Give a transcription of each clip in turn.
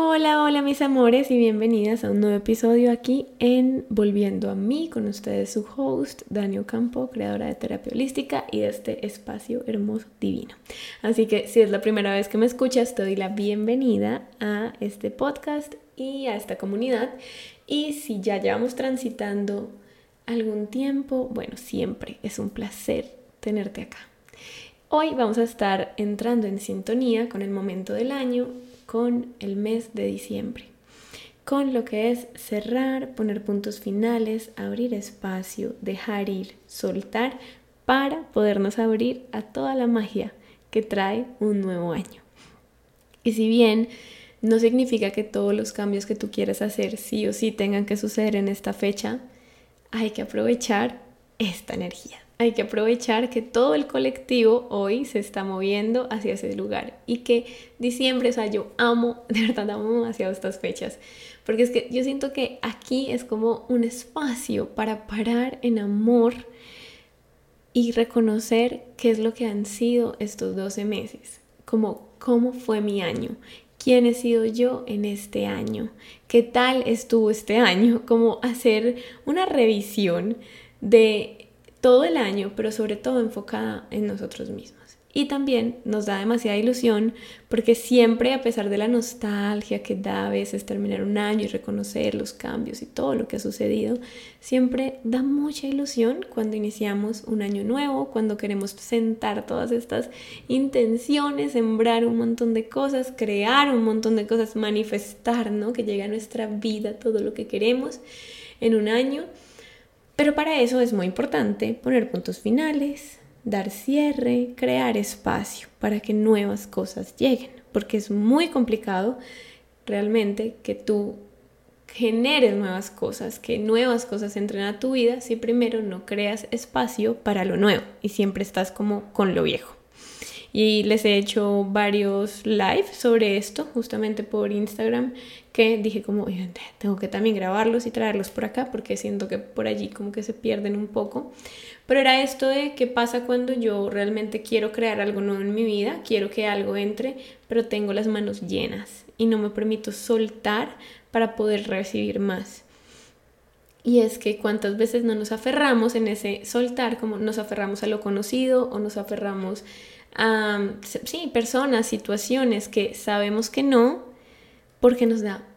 Hola, hola mis amores y bienvenidas a un nuevo episodio aquí en Volviendo a mí con ustedes su host Daniel Campo, creadora de terapia holística y de este espacio hermoso divino. Así que si es la primera vez que me escuchas, te doy la bienvenida a este podcast y a esta comunidad. Y si ya llevamos transitando algún tiempo, bueno, siempre es un placer tenerte acá. Hoy vamos a estar entrando en sintonía con el momento del año con el mes de diciembre, con lo que es cerrar, poner puntos finales, abrir espacio, dejar ir, soltar para podernos abrir a toda la magia que trae un nuevo año. Y si bien no significa que todos los cambios que tú quieras hacer sí o sí tengan que suceder en esta fecha, hay que aprovechar esta energía hay que aprovechar que todo el colectivo hoy se está moviendo hacia ese lugar y que diciembre, o sea, yo amo, de verdad amo demasiado estas fechas, porque es que yo siento que aquí es como un espacio para parar en amor y reconocer qué es lo que han sido estos 12 meses, como cómo fue mi año, quién he sido yo en este año, qué tal estuvo este año, como hacer una revisión de todo el año, pero sobre todo enfocada en nosotros mismos. Y también nos da demasiada ilusión porque siempre, a pesar de la nostalgia que da a veces terminar un año y reconocer los cambios y todo lo que ha sucedido, siempre da mucha ilusión cuando iniciamos un año nuevo, cuando queremos sentar todas estas intenciones, sembrar un montón de cosas, crear un montón de cosas, manifestar, ¿no? Que llegue a nuestra vida todo lo que queremos en un año. Pero para eso es muy importante poner puntos finales, dar cierre, crear espacio para que nuevas cosas lleguen, porque es muy complicado realmente que tú generes nuevas cosas, que nuevas cosas entren a tu vida si primero no creas espacio para lo nuevo y siempre estás como con lo viejo. Y les he hecho varios live sobre esto, justamente por Instagram, que dije como, tengo que también grabarlos y traerlos por acá, porque siento que por allí como que se pierden un poco. Pero era esto de qué pasa cuando yo realmente quiero crear algo nuevo en mi vida, quiero que algo entre, pero tengo las manos llenas y no me permito soltar para poder recibir más. Y es que cuántas veces no nos aferramos en ese soltar, como nos aferramos a lo conocido o nos aferramos a, sí, personas, situaciones que sabemos que no, porque nos da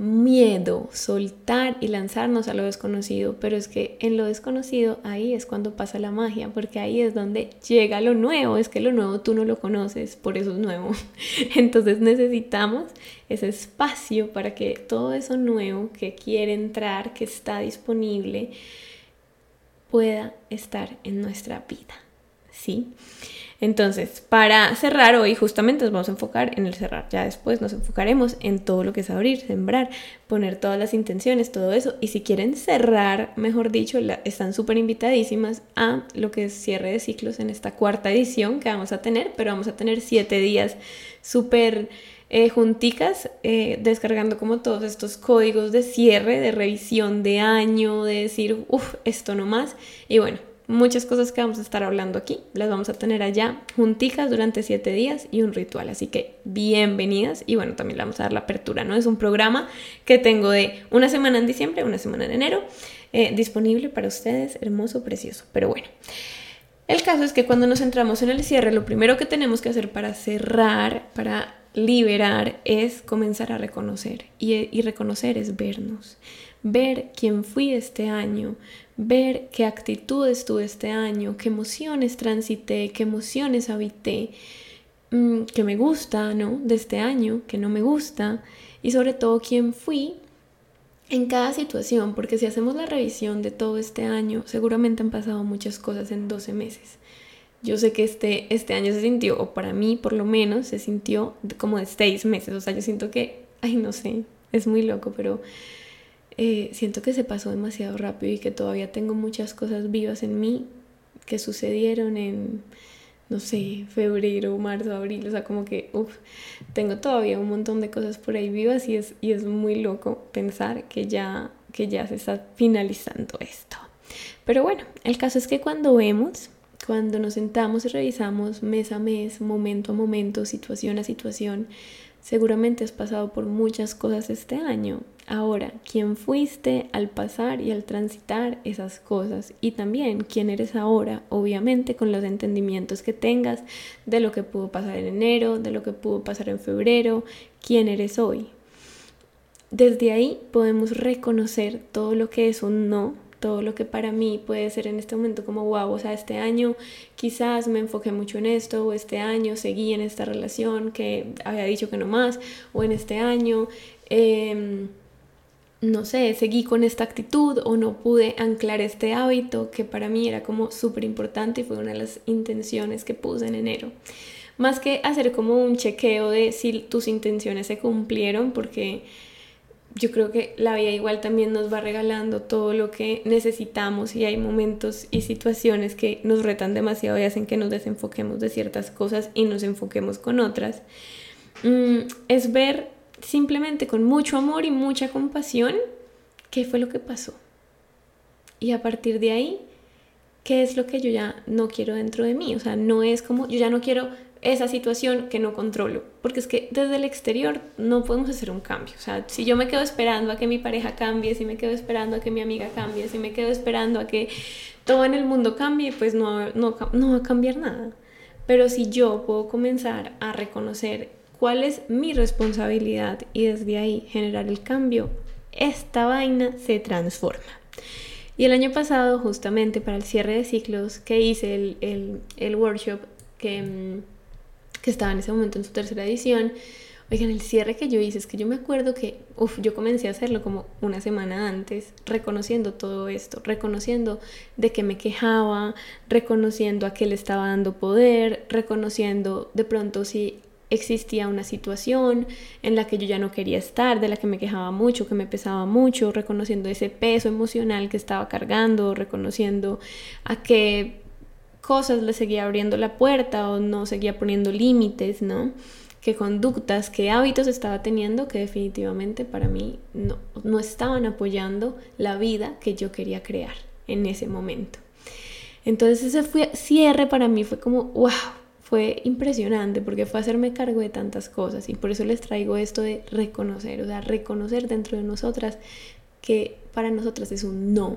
miedo soltar y lanzarnos a lo desconocido, pero es que en lo desconocido ahí es cuando pasa la magia, porque ahí es donde llega lo nuevo, es que lo nuevo tú no lo conoces, por eso es nuevo. Entonces necesitamos ese espacio para que todo eso nuevo que quiere entrar, que está disponible, pueda estar en nuestra vida. ¿Sí? Entonces, para cerrar hoy, justamente nos vamos a enfocar en el cerrar. Ya después nos enfocaremos en todo lo que es abrir, sembrar, poner todas las intenciones, todo eso. Y si quieren cerrar, mejor dicho, están súper invitadísimas a lo que es cierre de ciclos en esta cuarta edición que vamos a tener, pero vamos a tener siete días súper eh, junticas, eh, descargando como todos estos códigos de cierre, de revisión de año, de decir, uff, esto no más. Y bueno, muchas cosas que vamos a estar hablando aquí. Las vamos a tener allá junticas durante siete días y un ritual. Así que bienvenidas y bueno, también le vamos a dar la apertura, ¿no? Es un programa que tengo de una semana en diciembre, una semana en enero, eh, disponible para ustedes, hermoso, precioso. Pero bueno. El caso es que cuando nos entramos en el cierre, lo primero que tenemos que hacer para cerrar, para liberar, es comenzar a reconocer. Y, y reconocer es vernos. Ver quién fui este año, ver qué actitudes tuve este año, qué emociones transité, qué emociones habité, mm, que me gusta, ¿no? De este año, que no me gusta, y sobre todo quién fui en cada situación, porque si hacemos la revisión de todo este año, seguramente han pasado muchas cosas en 12 meses. Yo sé que este, este año se sintió, o para mí por lo menos, se sintió como de seis meses. O sea, yo siento que, ay, no sé, es muy loco, pero eh, siento que se pasó demasiado rápido y que todavía tengo muchas cosas vivas en mí que sucedieron en, no sé, febrero, marzo, abril, o sea, como que, uff, tengo todavía un montón de cosas por ahí vivas y es, y es muy loco pensar que ya, que ya se está finalizando esto. Pero bueno, el caso es que cuando vemos, cuando nos sentamos y revisamos mes a mes, momento a momento, situación a situación, Seguramente has pasado por muchas cosas este año. Ahora, ¿quién fuiste al pasar y al transitar esas cosas? Y también quién eres ahora, obviamente con los entendimientos que tengas de lo que pudo pasar en enero, de lo que pudo pasar en febrero, quién eres hoy. Desde ahí podemos reconocer todo lo que es un no, todo lo que para mí puede ser en este momento como wow, o sea, este año quizás me enfoqué mucho en esto, o este año seguí en esta relación que había dicho que no más, o en este año, em, no sé, seguí con esta actitud o no pude anclar este hábito que para mí era como súper importante y fue una de las intenciones que puse en enero. Más que hacer como un chequeo de si tus intenciones se cumplieron, porque yo creo que la vida igual también nos va regalando todo lo que necesitamos y hay momentos y situaciones que nos retan demasiado y hacen que nos desenfoquemos de ciertas cosas y nos enfoquemos con otras. Mm, es ver simplemente con mucho amor y mucha compasión qué fue lo que pasó. Y a partir de ahí, qué es lo que yo ya no quiero dentro de mí. O sea, no es como, yo ya no quiero esa situación que no controlo, porque es que desde el exterior no podemos hacer un cambio. O sea, si yo me quedo esperando a que mi pareja cambie, si me quedo esperando a que mi amiga cambie, si me quedo esperando a que todo en el mundo cambie, pues no, no, no va a cambiar nada. Pero si yo puedo comenzar a reconocer cuál es mi responsabilidad y desde ahí generar el cambio, esta vaina se transforma. Y el año pasado, justamente para el cierre de ciclos que hice el, el, el workshop, que mm, que estaba en ese momento en su tercera edición. Oigan, el cierre que yo hice es que yo me acuerdo que uf, yo comencé a hacerlo como una semana antes, reconociendo todo esto, reconociendo de que me quejaba, reconociendo a qué le estaba dando poder, reconociendo de pronto si existía una situación en la que yo ya no quería estar, de la que me quejaba mucho, que me pesaba mucho, reconociendo ese peso emocional que estaba cargando, reconociendo a qué cosas le seguía abriendo la puerta o no seguía poniendo límites, ¿no? qué conductas, qué hábitos estaba teniendo que definitivamente para mí no, no estaban apoyando la vida que yo quería crear en ese momento. Entonces ese fue, cierre para mí fue como, wow, fue impresionante porque fue hacerme cargo de tantas cosas y por eso les traigo esto de reconocer, o sea, reconocer dentro de nosotras que para nosotras es un no.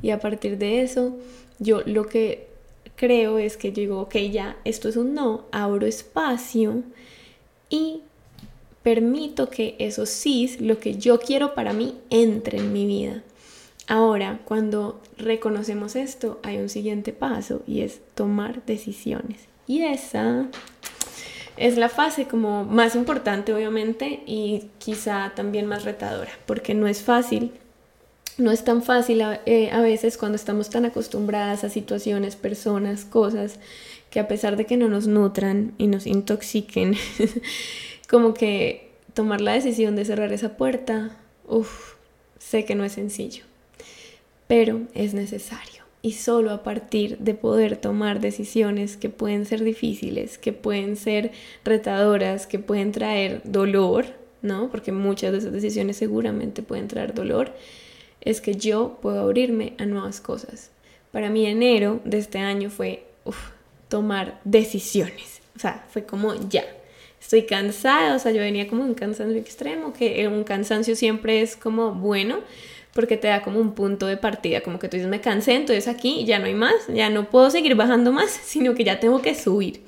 Y a partir de eso, yo lo que creo es que yo digo, ok, ya, esto es un no, abro espacio y permito que eso sí, lo que yo quiero para mí, entre en mi vida. Ahora, cuando reconocemos esto, hay un siguiente paso y es tomar decisiones. Y esa es la fase como más importante, obviamente, y quizá también más retadora, porque no es fácil no es tan fácil eh, a, veces cuando estamos tan acostumbradas a situaciones, personas, cosas, que a pesar de que no nos nutran y nos intoxiquen, como que tomar la decisión de cerrar esa puerta, uff, sé que no es sencillo, pero es necesario. Y solo a partir de poder tomar decisiones que pueden ser difíciles, que pueden ser retadoras, que pueden traer dolor, ¿no? Porque muchas de esas decisiones seguramente pueden traer dolor es que yo puedo abrirme a nuevas cosas. Para mí enero de este año fue tomar decisiones. O sea, fue como ya. Estoy cansada, o sea, yo venía como un cansancio extremo, que un cansancio siempre es como bueno, porque te da como un punto de partida, como que tú dices, me cansé, entonces aquí ya no hay más, ya no puedo seguir bajando más, sino que ya tengo que subir.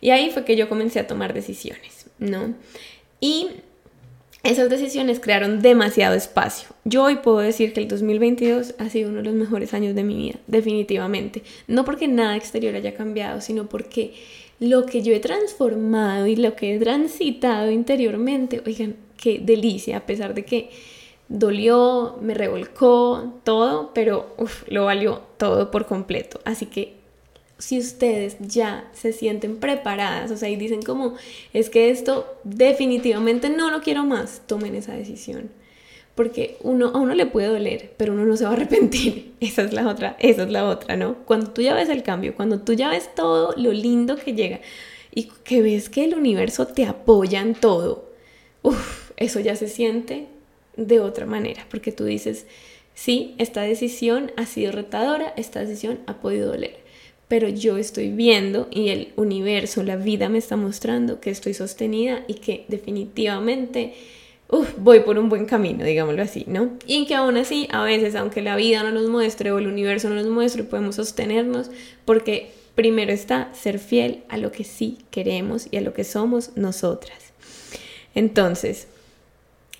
Y ahí fue que yo comencé a tomar decisiones, ¿no? Y esas decisiones crearon demasiado espacio. Yo hoy puedo decir que el 2022 ha sido uno de los mejores años de mi vida, definitivamente. No porque nada exterior haya cambiado, sino porque lo que yo he transformado y lo que he transitado interiormente, oigan, qué delicia, a pesar de que dolió, me revolcó todo, pero lo valió todo por completo. Así que si ustedes ya se sienten preparadas, o sea, y dicen como, es que esto definitivamente no lo quiero más, tomen esa decisión. Porque uno, a uno le puede doler, pero uno no se va a arrepentir. Esa es la otra, esa es la otra, ¿no? Cuando tú ya ves el cambio, cuando tú ya ves todo lo lindo que llega y que ves que el universo te apoya en todo, uff, eso ya se siente de otra manera, porque tú dices, sí, esta decisión ha sido retadora, esta decisión ha podido doler pero yo estoy viendo y el universo, la vida me está mostrando que estoy sostenida y que definitivamente voy por un buen camino, digámoslo así, ¿no? Y que aún así, a veces, aunque la vida no nos muestre o el universo no nos muestre, podemos sostenernos porque primero está ser fiel a lo que sí queremos y a lo que somos nosotras. Entonces,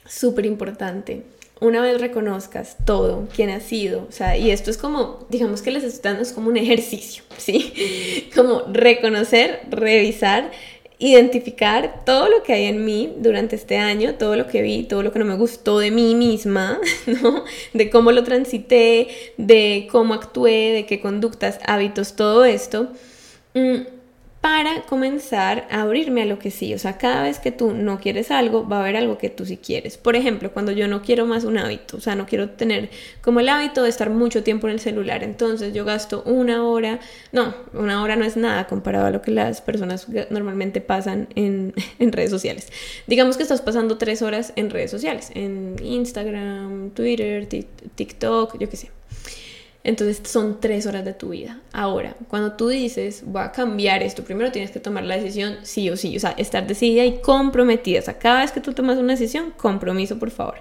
súper importante, una vez reconozcas todo, quién has sido, o sea, y esto es como, digamos que les estoy dando es como un ejercicio, ¿sí? Como reconocer, revisar identificar todo lo que hay en mí durante este año, todo lo que vi, todo lo que no me gustó de mí misma, ¿no? De cómo lo transité, de cómo actué, de qué conductas, hábitos, todo esto. Mm, para comenzar a abrirme a lo que sí. O sea, cada vez que tú no quieres algo, va a haber algo que tú sí quieres. Por ejemplo, cuando yo no quiero más un hábito, o sea, no quiero tener como el hábito de estar mucho tiempo en el celular. Entonces yo gasto una hora, no, una hora no es nada comparado a lo que las personas normalmente pasan en, en redes sociales. Digamos que estás pasando tres horas en redes sociales, en Instagram, Twitter, TikTok, yo qué sé. Entonces son tres horas de tu vida. Ahora, cuando tú dices, voy a cambiar esto, primero tienes que tomar la decisión sí o sí, o sea, estar decidida y comprometida. O sea, cada vez que tú tomas una decisión, compromiso, por favor.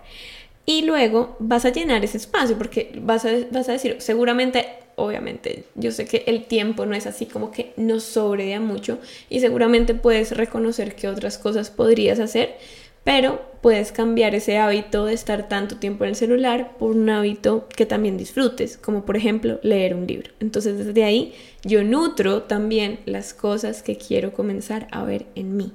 Y luego vas a llenar ese espacio porque vas a, vas a decir, seguramente, obviamente, yo sé que el tiempo no es así como que nos sobre mucho y seguramente puedes reconocer que otras cosas podrías hacer pero puedes cambiar ese hábito de estar tanto tiempo en el celular por un hábito que también disfrutes, como por ejemplo leer un libro. Entonces desde ahí yo nutro también las cosas que quiero comenzar a ver en mí,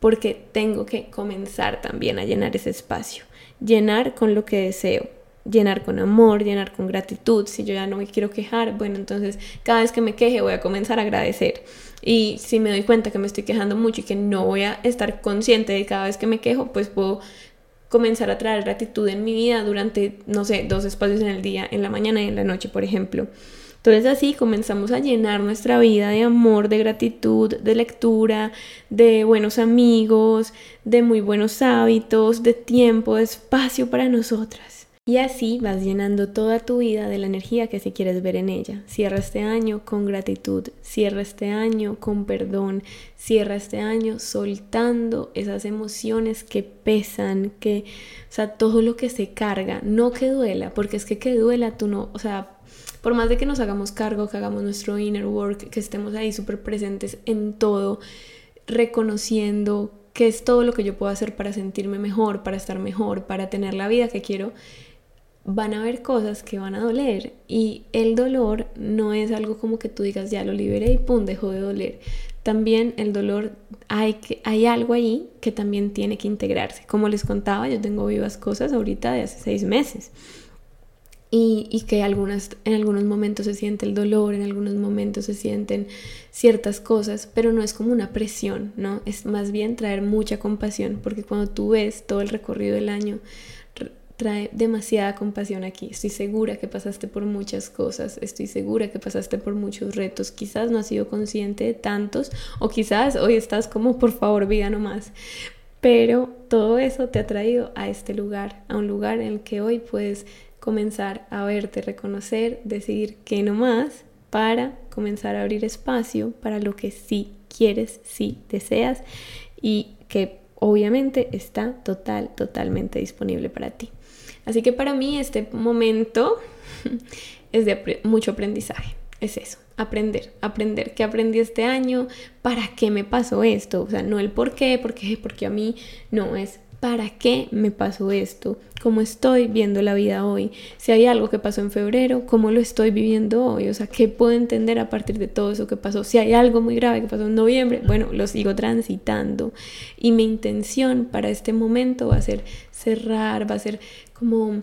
porque tengo que comenzar también a llenar ese espacio, llenar con lo que deseo, llenar con amor, llenar con gratitud. Si yo ya no me quiero quejar, bueno, entonces cada vez que me queje voy a comenzar a agradecer. Y si me doy cuenta que me estoy quejando mucho y que no voy a estar consciente de cada vez que me quejo, pues puedo comenzar a traer gratitud en mi vida durante, no sé, dos espacios en el día, en la mañana y en la noche, por ejemplo. Entonces así comenzamos a llenar nuestra vida de amor, de gratitud, de lectura, de buenos amigos, de muy buenos hábitos, de tiempo, de espacio para nosotras. Y así vas llenando toda tu vida de la energía que si quieres ver en ella. Cierra este año con gratitud, cierra este año con perdón, cierra este año soltando esas emociones que pesan, que, o sea, todo lo que se carga, no que duela, porque es que que duela tú no, o sea, por más de que nos hagamos cargo, que hagamos nuestro inner work, que estemos ahí súper presentes en todo, reconociendo qué es todo lo que yo puedo hacer para sentirme mejor, para estar mejor, para tener la vida que quiero van a haber cosas que van a doler y el dolor no es algo como que tú digas ya lo liberé y pum, dejó de doler. También el dolor, hay, que, hay algo ahí que también tiene que integrarse. Como les contaba, yo tengo vivas cosas ahorita de hace seis meses. Y, y, que algunas, en algunos momentos se siente el dolor, en algunos momentos se sienten ciertas cosas, pero no es como una presión, ¿no? Es más bien traer mucha compasión, porque cuando tú ves todo el recorrido del año, trae demasiada compasión aquí. Estoy segura que pasaste por muchas cosas, estoy segura que pasaste por muchos retos. Quizás no has sido consciente de tantos o quizás hoy estás como por favor vida nomás. Pero todo eso te ha traído a este lugar, a un lugar en el que hoy puedes comenzar a verte, reconocer, decidir que no más para comenzar a abrir espacio para lo que sí quieres, sí deseas y que obviamente está total, totalmente disponible para ti. Así que para mí este momento es de mucho aprendizaje. Es eso, aprender, aprender qué aprendí este año, para qué me pasó esto, o sea, no el por qué, porque, porque a mí no es ¿para qué me pasó esto? ¿Cómo estoy viendo la vida hoy? Si hay algo que pasó en febrero, ¿cómo lo estoy viviendo hoy? O sea, ¿qué puedo entender a partir de todo eso que pasó? Si hay algo muy grave que pasó en noviembre, bueno, lo sigo transitando. Y mi intención para este momento va a ser cerrar, va a ser como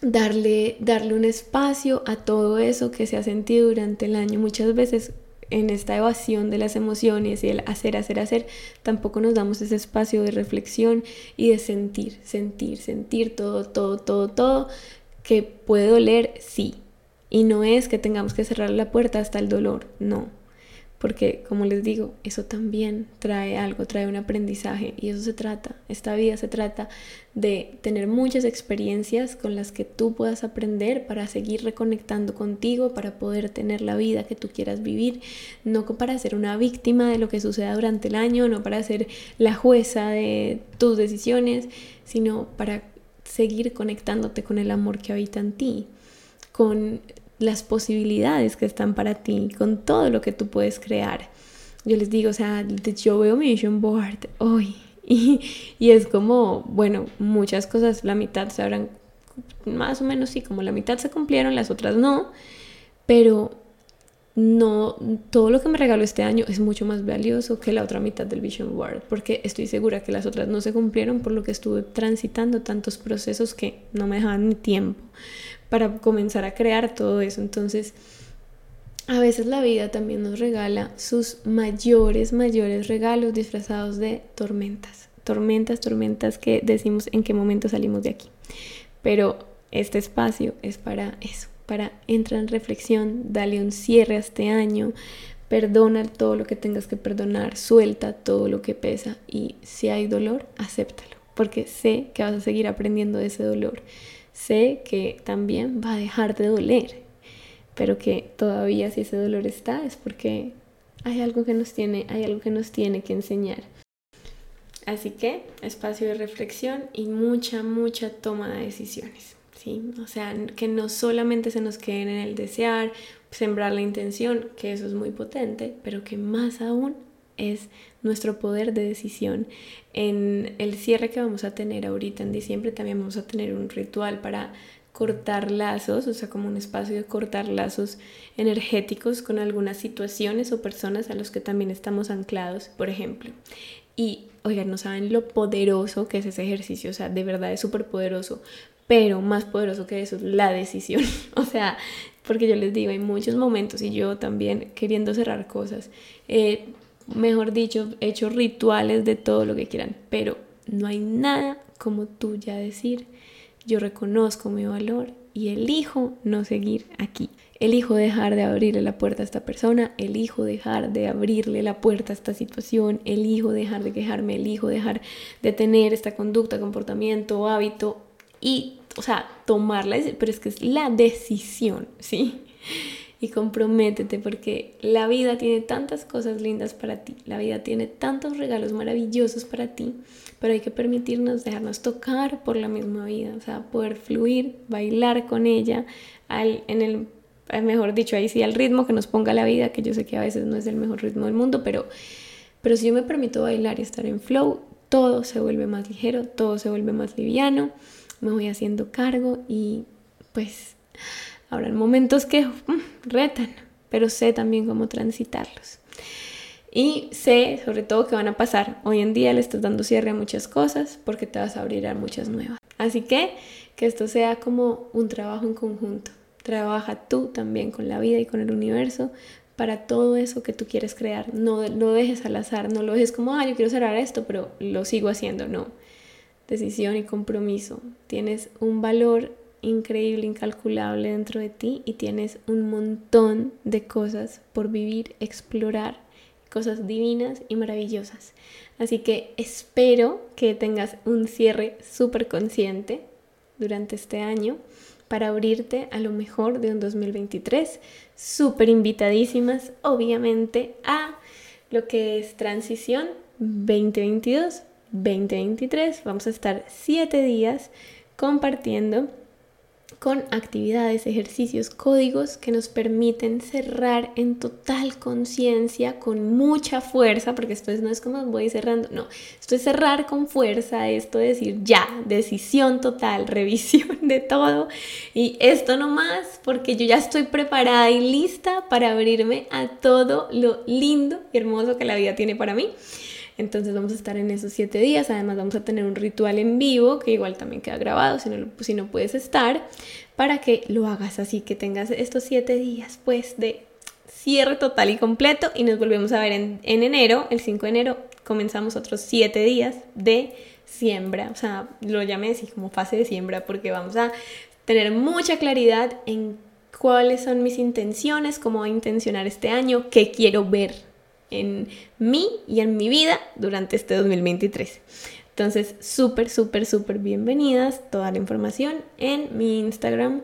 darle, darle un espacio a todo eso que se ha sentido durante el año. Muchas veces en esta evasión de las emociones y el hacer, hacer, hacer, tampoco nos damos ese espacio de reflexión y de sentir, sentir, sentir todo, todo, todo, todo, que puede doler, sí. Y no es que tengamos que cerrar la puerta hasta el dolor, no porque como les digo, eso también trae algo, trae un aprendizaje y eso se trata, esta vida se trata de tener muchas experiencias con las que tú puedas aprender para seguir reconectando contigo, para poder tener la vida que tú quieras vivir, no para ser una víctima de lo que suceda durante el año, no para ser la jueza de tus decisiones, sino para seguir conectándote con el amor que habita en ti, con las posibilidades que están para ti, con todo lo que tú puedes crear. Yo les digo, o sea, yo veo mi vision board hoy y, y es como, bueno, muchas cosas, la mitad se habrán, más o menos sí, como la mitad se cumplieron, las otras no, pero no, todo lo que me regaló este año es mucho más valioso que la otra mitad del Vision Board, porque estoy segura que las otras no se cumplieron por lo que estuve transitando tantos procesos que no me dejaban ni tiempo para comenzar a crear todo eso. Entonces, a veces la vida también nos regala sus mayores, mayores regalos disfrazados de tormentas. Tormentas, tormentas que decimos en qué momento salimos de aquí. Pero este espacio es para eso, para entrar en reflexión, dale un cierre a este año, perdona todo lo que tengas que perdonar, suelta todo lo que pesa y si hay dolor, acéptalo, porque sé que vas a seguir aprendiendo de ese dolor sé que también va a dejar de doler, pero que todavía si ese dolor está es porque hay algo que nos tiene, hay algo que nos tiene que enseñar. Así que espacio de reflexión y mucha, mucha toma de decisiones. ¿sí? O sea, que no solamente se nos queden en el desear, sembrar la intención, que eso es muy potente, pero que más aún es nuestro poder de decisión. En el cierre que vamos a tener ahorita en diciembre también vamos a tener un ritual para cortar lazos, o sea, como un espacio de cortar lazos energéticos con algunas situaciones o personas a los que también estamos anclados, por ejemplo. Y, oigan, no saben lo poderoso que es ese ejercicio, o sea, de verdad es súper poderoso, pero más poderoso que eso es la decisión. o sea, porque yo les digo, hay muchos momentos y yo también queriendo cerrar cosas, eh, mejor dicho, hecho rituales de todo lo que quieran, pero no hay nada como tú ya decir, yo reconozco mi valor y elijo no seguir aquí. Elijo dejar de abrirle la puerta a esta persona, elijo dejar de abrirle la puerta a esta situación, elijo dejar de quejarme, elijo dejar de tener esta conducta, comportamiento, hábito y, o sea, tomarla, pero es que es la decisión, ¿sí? Y comprométete porque la vida tiene tantas cosas lindas para ti, la vida tiene tantos regalos maravillosos para ti, pero hay que permitirnos dejarnos tocar por la misma vida, o sea, poder fluir, bailar con ella, al, en el, eh, mejor dicho, ahí sí, al ritmo que nos ponga la vida, que yo sé que a veces no es el mejor ritmo del mundo, pero, pero si yo me permito bailar y estar en flow, todo se vuelve más ligero, todo se vuelve más liviano, me voy haciendo cargo y pues Habrán momentos que mm, retan, pero sé también cómo transitarlos. Y sé sobre todo que van a pasar. Hoy en día le estás dando cierre a muchas cosas porque te vas a abrir a muchas nuevas. Así que que esto sea como un trabajo en conjunto. Trabaja tú también con la vida y con el universo para todo eso que tú quieres crear. No lo dejes al azar, no lo dejes como, ah, yo quiero cerrar esto, pero lo sigo haciendo. No. Decisión y compromiso. Tienes un valor increíble, incalculable dentro de ti y tienes un montón de cosas por vivir, explorar, cosas divinas y maravillosas. Así que espero que tengas un cierre súper consciente durante este año para abrirte a lo mejor de un 2023. Súper invitadísimas, obviamente, a lo que es transición 2022-2023. Vamos a estar siete días compartiendo con actividades, ejercicios, códigos que nos permiten cerrar en total conciencia, con mucha fuerza, porque esto no es como voy cerrando, no, esto es cerrar con fuerza, esto es decir ya, decisión total, revisión de todo y esto no más, porque yo ya estoy preparada y lista para abrirme a todo lo lindo y hermoso que la vida tiene para mí. Entonces vamos a estar en esos siete días. Además vamos a tener un ritual en vivo que igual también queda grabado si no, si no puedes estar para que lo hagas así, que tengas estos siete días pues de cierre total y completo. Y nos volvemos a ver en, en enero, el 5 de enero. Comenzamos otros siete días de siembra, o sea, lo llamé así como fase de siembra porque vamos a tener mucha claridad en cuáles son mis intenciones, cómo voy a intencionar este año, qué quiero ver en mí y en mi vida durante este 2023. Entonces, súper, súper, súper bienvenidas. Toda la información en mi Instagram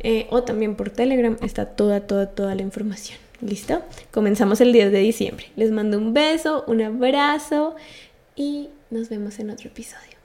eh, o también por Telegram está toda, toda, toda la información. ¿Listo? Comenzamos el 10 de diciembre. Les mando un beso, un abrazo y nos vemos en otro episodio.